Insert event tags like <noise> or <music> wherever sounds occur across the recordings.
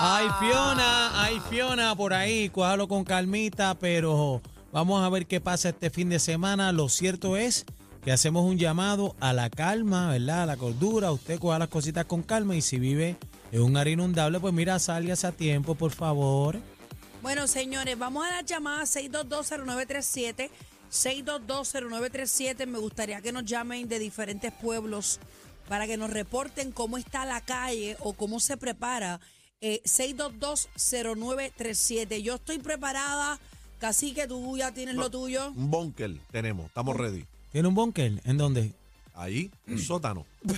Ay, Fiona, ay, Fiona, por ahí, cuájalo con calmita, pero vamos a ver qué pasa este fin de semana. Lo cierto es que hacemos un llamado a la calma, ¿verdad? A la cordura. Usted coja las cositas con calma y si vive en un área inundable, pues mira, sálgase a tiempo, por favor. Bueno, señores, vamos a la llamada 6220937. 6220937. Me gustaría que nos llamen de diferentes pueblos para que nos reporten cómo está la calle o cómo se prepara. Eh, 6220937. Yo estoy preparada. Casi que tú ya tienes lo tuyo. Un bunker tenemos, estamos ready. ¿Tiene un bunker? ¿En dónde? Ahí, un sótano. <laughs>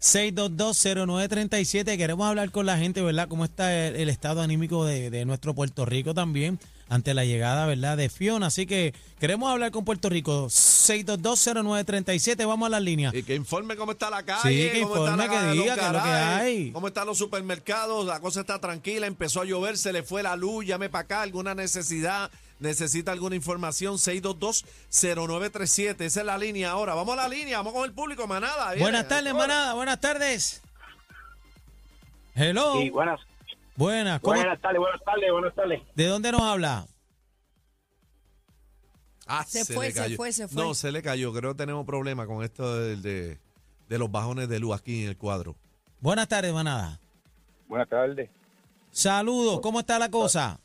6220937. Queremos hablar con la gente, ¿verdad? ¿Cómo está el, el estado anímico de, de nuestro Puerto Rico también ante la llegada, ¿verdad? De Fiona. Así que queremos hablar con Puerto Rico. 6220937. Vamos a las líneas. Y que informe cómo está la calle. Sí, que cómo está informe, la- que diga qué es lo que hay. Cómo están los supermercados. La cosa está tranquila. Empezó a llover, se le fue la luz. Llame para acá. ¿Alguna necesidad? ¿Necesita alguna información? 6220937. Esa es la línea ahora. Vamos a la línea. Vamos con el público, manada. Viene. Buenas tardes, manada. Buenas tardes. Hello. Sí, buenas, Buenas. ¿Cómo- buenas tardes, buenas tardes, buenas tardes. ¿De dónde nos habla? Ah, Se fue, se fue, se fue. No, se le cayó. Creo que tenemos problemas con esto de, de- de los bajones de luz aquí en el cuadro. Buenas tardes, manada. Buenas tardes. Saludos. ¿Cómo está la cosa?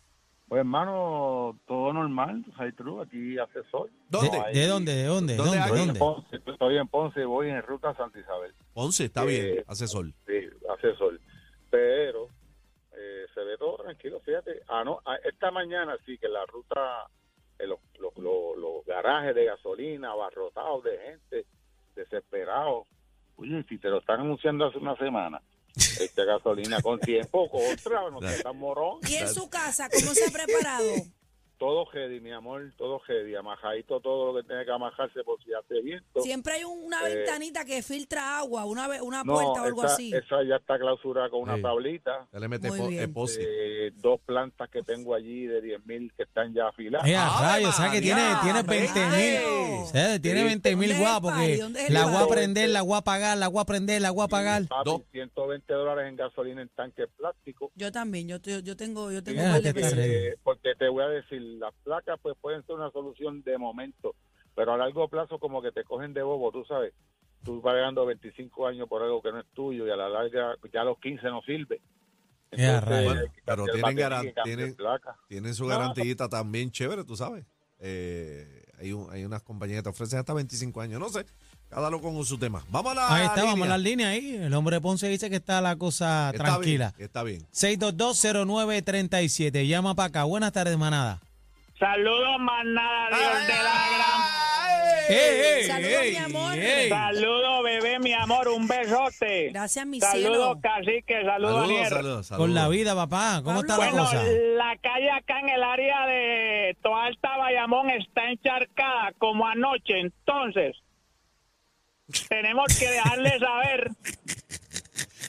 Pues hermano, todo normal, hay true, aquí hace sol. ¿Dónde? ¿De, de dónde? ¿De dónde? ¿De ¿Dónde dónde? en ¿Dónde? Ponce, estoy en Ponce, voy en ruta a Santa Isabel. Ponce, está Eh, bien. Hace sol. Sí, hace sol. Pero tranquilo, fíjate. Ah, no, ah, esta mañana sí que la ruta, eh, los, los, los, los garajes de gasolina abarrotados de gente, desesperados. Oye, si te lo están anunciando hace una semana, <laughs> esta gasolina con tiempo, contra, no seas tan morón. ¿Y en su casa cómo se ha preparado? Todo heavy, mi amor, todo heavy, amajadito todo lo que tiene que amajarse por si hace viento. Siempre hay un- una Eh, ventanita que filtra agua, una, una no, puerta o algo esa, así. esa ya está clausurada con una Sí. tablita. Le mete. Eh, dos plantas que tengo allí de 10 mil que están ya afiladas. Eh, a ¡Ave rayos, o sea que tiene, tiene 20 mil. ¡Veinte! O sea, tiene Sí. 20 mil ¿Dónde es el guapos party? que ¿Dónde es el la voy a prender, la voy a apagar, la voy a prender, la voy a apagar. Papi, Dos. 120 dólares en gasolina en tanque plástico. Yo también, yo, te- yo tengo, yo tengo Eh, ready. Eh, porque te voy a decir, las placas pues pueden ser una solución de momento, pero a largo plazo como que te cogen de bobo, tú sabes. Tú vas pagando 25 años por algo que no es tuyo y a la larga ya a los 15 no sirve. Pero tienen garan- tienen- su No, garantía también chévere, tú sabes. Eh, hay, un- hay unas compañías que te ofrecen hasta 25 años. No sé, cada loco con su tema. Vamos a la Ahí está, vamos a línea. las líneas ahí. El hombre de Ponce dice que está la cosa Está tranquila. bien, está bien. 6220937. Llama para acá. Buenas tardes, manada. Saludos, manada, Dios de la ¡Ey, ey, Saludos, ey, mi amor. gran. Saludos, bebé, mi amor, un besote. Gracias, mi Saludos, cielo. cacique, saludos, Saludos, Anier. saludos, saludos. Con la vida, papá. ¿Cómo está la. Bueno, cosa? la calle acá en el área de Toalta, Bayamón, está encharcada como anoche. Entonces, tenemos que dejarle saber.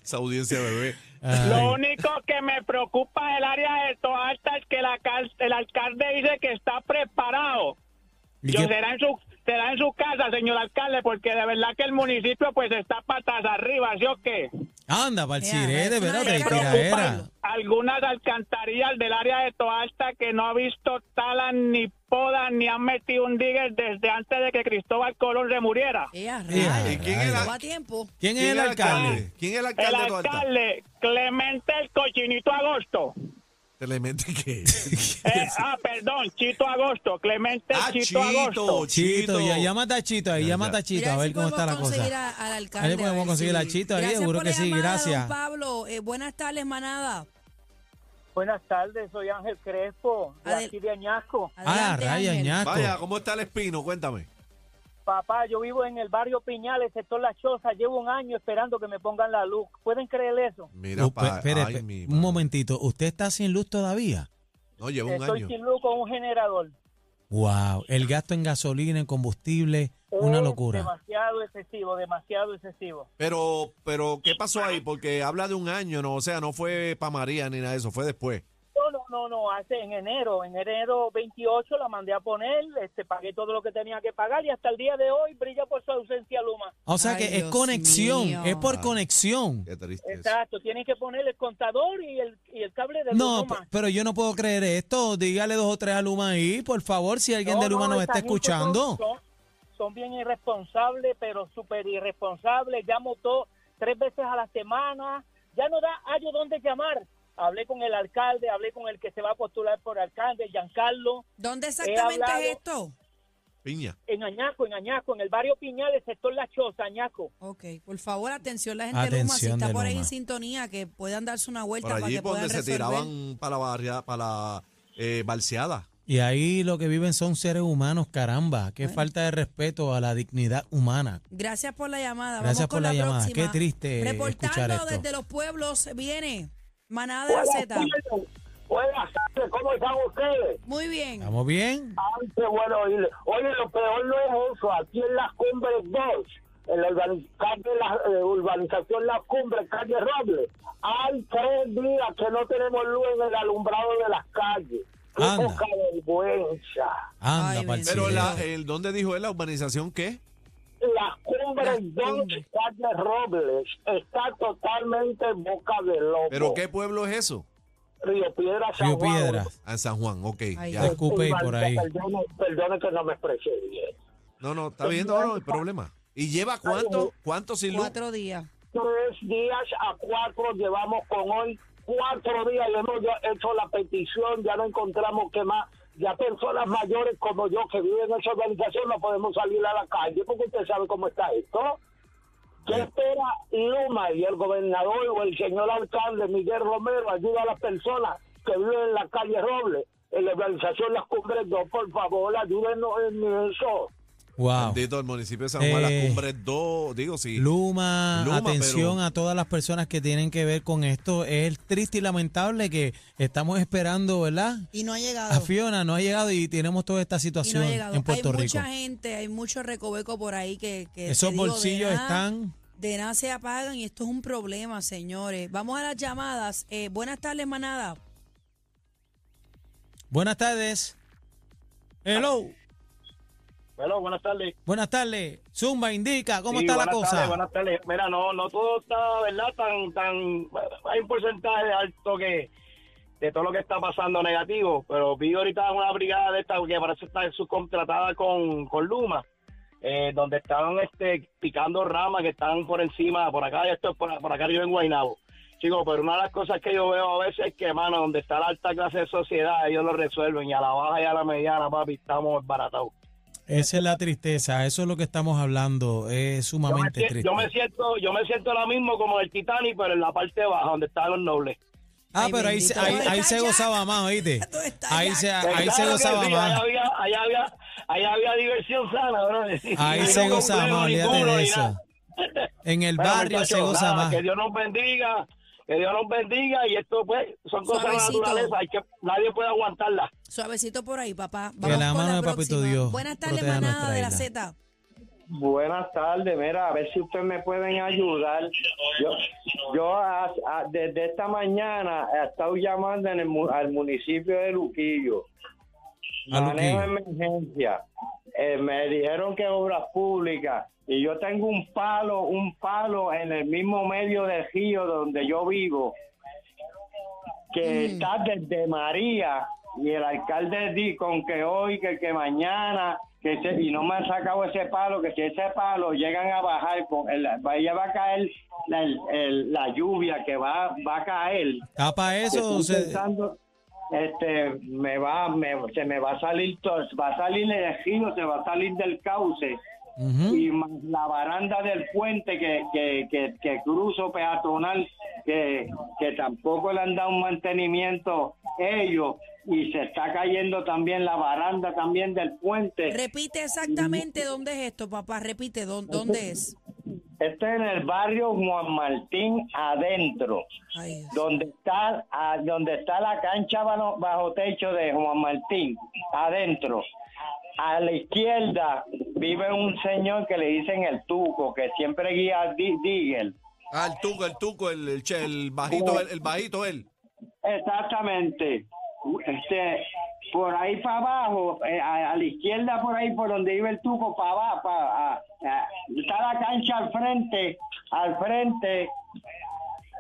Esa audiencia bebé. Ay. Lo único que me preocupa del área de Toalta es que la el alcalde dice que está preparado. ¿Y Yo será en su será en su casa, señor alcalde, porque de verdad que el municipio pues está patas arriba, ¿sí o qué? Anda, pero de de esas tiraera. preocupan. Algunas alcantarillas del área de Toalta que no ha visto talan ni podan ni han metido un digger desde antes de que Cristóbal Colón se muriera. Eh, a Ea, rayos. ¿Y quién es Todo la- a tiempo. ¿Quién es el alcalde? ¿Quién es el alcalde Clemente el Cochinito Agosto. Clemente qué? <laughs> Eh, ah, perdón, Chito Agosto, Clemente Ah, Chito, Agosto. Chito, ya llámate a Chito ahí, llámate a Chito, a ver si cómo está la cosa. a- al alcalde. Ahí podemos a ver conseguir si- a Chito ahí, Gracias seguro por que sí, gracias. Pablo, Eh, buenas tardes, manada. Buenas tardes, soy Ángel Crespo, de Adel- aquí de Añasco. Ah, raya, ñaco. Vaya, ¿cómo está el espino? Cuéntame. Papá, yo vivo en el barrio Piñales, sector La Choza, llevo un año esperando que me pongan la luz. ¿Pueden creer eso? Mira, Uh, pa- espere, ay, espere, mi un momentito, ¿usted está sin luz todavía? No, lleva un Estoy año. sin luz con un generador. Wow, el gasto en gasolina, en combustible, una locura. Demasiado excesivo, demasiado excesivo. Pero, pero, ¿qué pasó ahí? Porque habla de un año, ¿no? O sea, no fue para María ni nada de eso, fue después. No, no, no, no, hace en enero, en enero 28 la mandé a poner, este, pagué todo lo que tenía que pagar y hasta el día de hoy brilla por su ausencia Luma. O sea Ay, que es Dios conexión, mío. es por Ah. conexión. Qué triste. eso. Exacto, tienen que poner el contador y el, y el cable de No, Luma. p- pero yo no puedo creer esto. Dígale dos o tres a Luma ahí, por favor, si alguien No, de Luma no, nos está escuchando. Son, bien irresponsables, pero súper irresponsables. Llamo todo, tres veces a la semana. Ya no da hallo dónde llamar. Hablé con el alcalde, hablé con el que se va a postular por alcalde, Giancarlo, ¿Dónde exactamente hablado- es esto? Piña. en Añaco, en Añaco, en el barrio Piñal, el sector La Choza, Añaco. Ok, por favor, atención la gente de Luma, si Atención está de por ahí en sintonía, que puedan darse una vuelta Por para allí que por puedan donde se resolver. tiraban para la barria, para la eh, balseada. Y ahí lo que viven son seres humanos, caramba. Qué falta de respeto a la dignidad humana. Gracias por la llamada. Gracias Vamos con por la llamada. próxima. Qué triste escuchar Reportando esto. desde los pueblos viene Manada de la Z. Buenas tardes, ¿cómo están ustedes? Muy bien. ¿Estamos bien? Ay, qué bueno oírle. Oye, lo peor no es eso. Aquí en las cumbres 2, en la calle la, eh, urbanización Las Cumbres, calle Robles, hay tres días que no tenemos luz en el alumbrado de las calles. Qué Anda. poca vergüenza. Anda, Ay. Pero la, el, ¿dónde dijo él la urbanización qué? Las Cumbres Las 2, Cumbres. calle Robles, está totalmente en boca de lobo. ¿Pero qué pueblo es eso? Río Piedra, San Río Juan. Piedra. Ah, en San Juan, ok. Ahí ya. Escupé por ahí. Perdone, perdone que no me expresé bien. No, no, está bien, no, no hay problema. ¿Y lleva cuánto? ¿Cuánto sin luz? Cuatro días. tres días a cuatro llevamos con hoy cuatro días y hemos ya hecho la petición ya no encontramos que más ya personas mayores como yo que viven en esa organización no podemos salir a la calle porque usted sabe cómo está esto. ¿Qué espera Luma y el gobernador o el señor alcalde Miguel Romero ayuda a las personas que viven en la calle Roble. En la organización Las Cumbres 2 por favor ayúdenos en eso Wow. Bendito el municipio de San Juan, Eh, las cumbres 2, digo, sí. Luma, Luma, atención pero- a todas las personas que tienen que ver con esto. Es triste y lamentable que estamos esperando, ¿verdad? Y no ha llegado. A Fiona no ha llegado y tenemos toda esta no situación ha llegado. en Puerto hay Rico. mucha gente, hay mucho recoveco por ahí que, que Esos digo, de bolsillos nada- están. De nada se apagan y esto es un problema, señores. Vamos a las llamadas. Eh, buenas tardes, manada. Buenas tardes. Hello. Bueno, buenas tardes Buenas tardes. Zumba indica cómo Sí, está la cosa. tardes, buenas tardes. Mira, no, no todo está, ¿verdad? Tan, tan, hay un porcentaje alto que de todo lo que está pasando negativo, pero vi ahorita una brigada de esta que parece estar subcontratada con, con Luma, eh, donde estaban este, picando ramas que están por encima, por acá, y esto es por, por acá arriba en Guaynabo. Chicos, pero una de las cosas que yo veo a veces es que, mano, donde está la alta clase de sociedad, ellos lo resuelven, y a la baja y a la mediana, papi, estamos baratados. Esa es la tristeza. Eso es lo que estamos hablando. Es Yo me, sumamente triste. yo me siento yo me siento ahora mismo como el Titanic pero en la parte baja donde están los nobles Ah, Ay, pero ahí, se- ahí, ¿Dónde ahí se gozaba más, ¿oíste? <laughs> ¿Dónde está Ahí se, ahí se gozaba sí, más. allá había, allá había allá había diversión sana bro. Ahí se gozaba más, olvídate de eso. <laughs> En el Bueno, barrio se goza nada, más. que Dios nos bendiga que Dios nos bendiga y esto pues son cosas de la naturaleza hay que nadie puede aguantarla Suavecito por ahí, papá. Que Vamos la con mano la de Papito. Dios Buenas tardes, proteja manada de la. Z. Buenas tardes, mira, a ver si ustedes me pueden ayudar. Yo, yo a- a- desde esta mañana he estado llamando en el mu- al municipio de Luquillo. Manejo Luquillo. emergencia. Eh, me dijeron que obras públicas y yo tengo un palo, un palo en el mismo medio del río donde yo vivo que está desde María y el alcalde di con que hoy, que, que mañana, que ese- y no me han sacado ese palo, que si ese palo llegan a bajar, con el, vaya va a caer la, el- la lluvia que va, va a caer. Tapa que eso. se- pensando, este, me va, me, se me va a salir, todo, va a salir el río, se va a salir del cauce y más la baranda del puente que, que, que, que cruzo peatonal que, que tampoco le han dado un mantenimiento ellos y se está cayendo también la baranda también del puente. Repite exactamente dónde es esto, papá. Repite dó- dónde es. Este es en el barrio Juan Martín adentro, Ay, donde está donde está la cancha bajo, bajo techo de Juan Martín adentro. A la izquierda vive un señor que le dicen el Tuco, que siempre guía di- Digel. Ah, el tuco, el tuco, el, el, che- el bajito, el, el bajito él. Exactamente. este, por ahí para abajo, eh, a, a la izquierda por ahí, por donde iba el tuco, para abajo, para, a- a- la cancha al frente, al frente,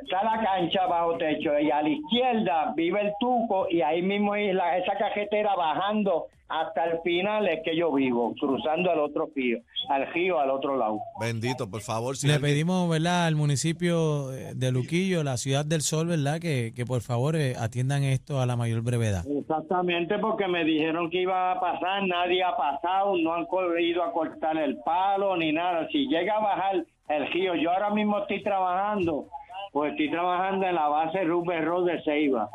está la cancha bajo techo, y a la izquierda vive el tuco, y ahí mismo la, esa cajetera bajando hasta el final es que yo vivo, cruzando al otro río, al río al otro lado. Bendito, por favor. Si Le alguien- pedimos, ¿verdad?, al municipio eh, de Luquillo, la ciudad del Sol, ¿verdad?, que, que por favor eh, atiendan esto a la mayor brevedad. Exactamente, porque me dijeron que iba a pasar, nadie ha pasado, no han ido a cortar el palo ni nada. Si llega a bajar el río, yo ahora mismo estoy trabajando, pues estoy trabajando en la base Rubén Road de Ceiba.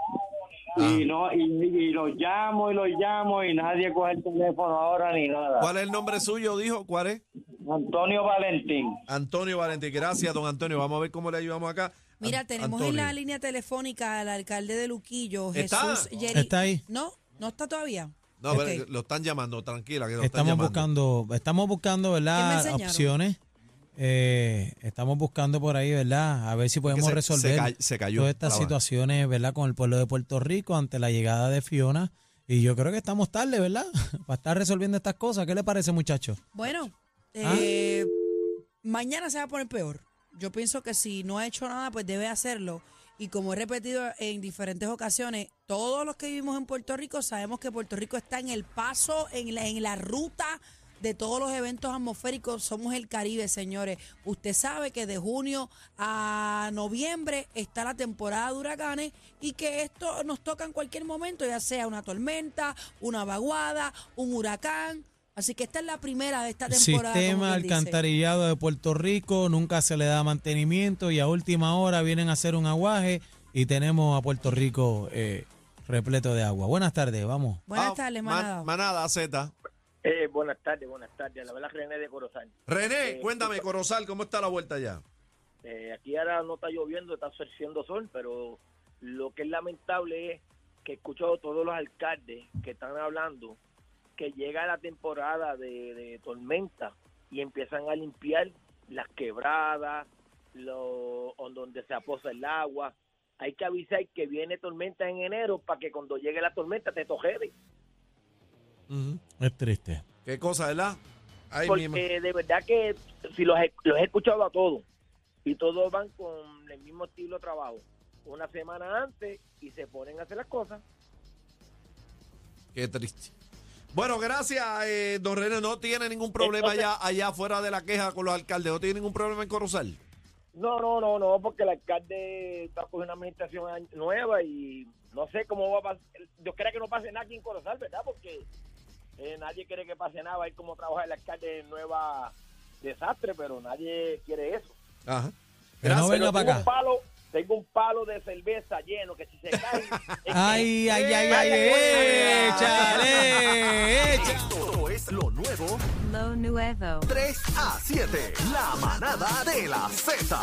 Y no y, y los llamo y los llamo y nadie coge el teléfono ahora ni nada. ¿Cuál es el nombre suyo? Dijo, ¿cuál es? Antonio Valentín. Antonio Valentín. Gracias, don Antonio. Vamos a ver cómo le ayudamos acá. Mira, An- tenemos en Antonio. la línea telefónica al alcalde de Luquillo, ¿Está? Jesús Yeri- Está ahí. ¿No? ¿No está todavía? No, pero lo están llamando, tranquila, que lo Estamos están llamando. buscando, estamos buscando, ¿Qué me ¿verdad?, opciones. Eh, estamos buscando por ahí, ¿verdad?, a ver si podemos se- resolver se ca- se cayó todas estas situaciones, ¿verdad?, con el pueblo de Puerto Rico ante la llegada de Fiona. Y yo creo que estamos tarde, ¿verdad?, <laughs> para estar resolviendo estas cosas. ¿Qué le parece, muchachos? Bueno, ¿Ah? eh, mañana se va a poner peor. Yo pienso que si no ha hecho nada, pues debe hacerlo. Y como he repetido en diferentes ocasiones, todos los que vivimos en Puerto Rico sabemos que Puerto Rico está en el paso, en la, en la ruta de todos los eventos atmosféricos. Somos el Caribe, señores. Usted sabe que de junio a noviembre está la temporada de huracanes y que esto nos toca en cualquier momento, ya sea una tormenta, una vaguada, un huracán. Así que esta es la primera de esta temporada. como Sistema dice. alcantarillado de Puerto Rico, nunca se le da mantenimiento y a última hora vienen a hacer un aguaje y tenemos a Puerto Rico eh, repleto de agua. Buenas tardes, vamos. Buenas Ah, tardes, man- manada. manada Z. Eh, buenas tardes, buenas tardes. La verdad, René de Corozal. René, Eh, cuéntame, Corozal, ¿cómo está la vuelta ya? Eh, aquí ahora no está lloviendo, está haciendo sol, pero lo que es lamentable es que he escuchado a todos los alcaldes que están hablando que llega la temporada de, de tormenta y empiezan a limpiar las quebradas, lo, on- donde se aposa el agua. Hay que avisar que viene tormenta en enero para que cuando llegue la tormenta te tojede. Ujú. Es triste. ¿Qué cosa, verdad? Ay, porque de verdad que si los he, los he escuchado a todos y todos van con el mismo estilo de trabajo una semana antes y se ponen a hacer las cosas Qué triste. Bueno, gracias, eh, don René. No tiene ningún problema Entonces- allá, allá fuera de la queja con los alcaldes. No tiene ningún problema en Corozal. no no no no porque el alcalde está con una administración nueva y no sé cómo va a pasar yo creo que no pase nada aquí en Corozal verdad porque eh, nadie quiere que pase nada ver cómo trabaja el alcalde en nueva desastre pero nadie quiere eso Ajá. No venga para acá. un palo tengo un palo de cerveza lleno que si se cae <laughs> Ay, ay, ay, ay, échale, échale. Esto es lo nuevo Lo nuevo. 3 a 7. La manada de la Z.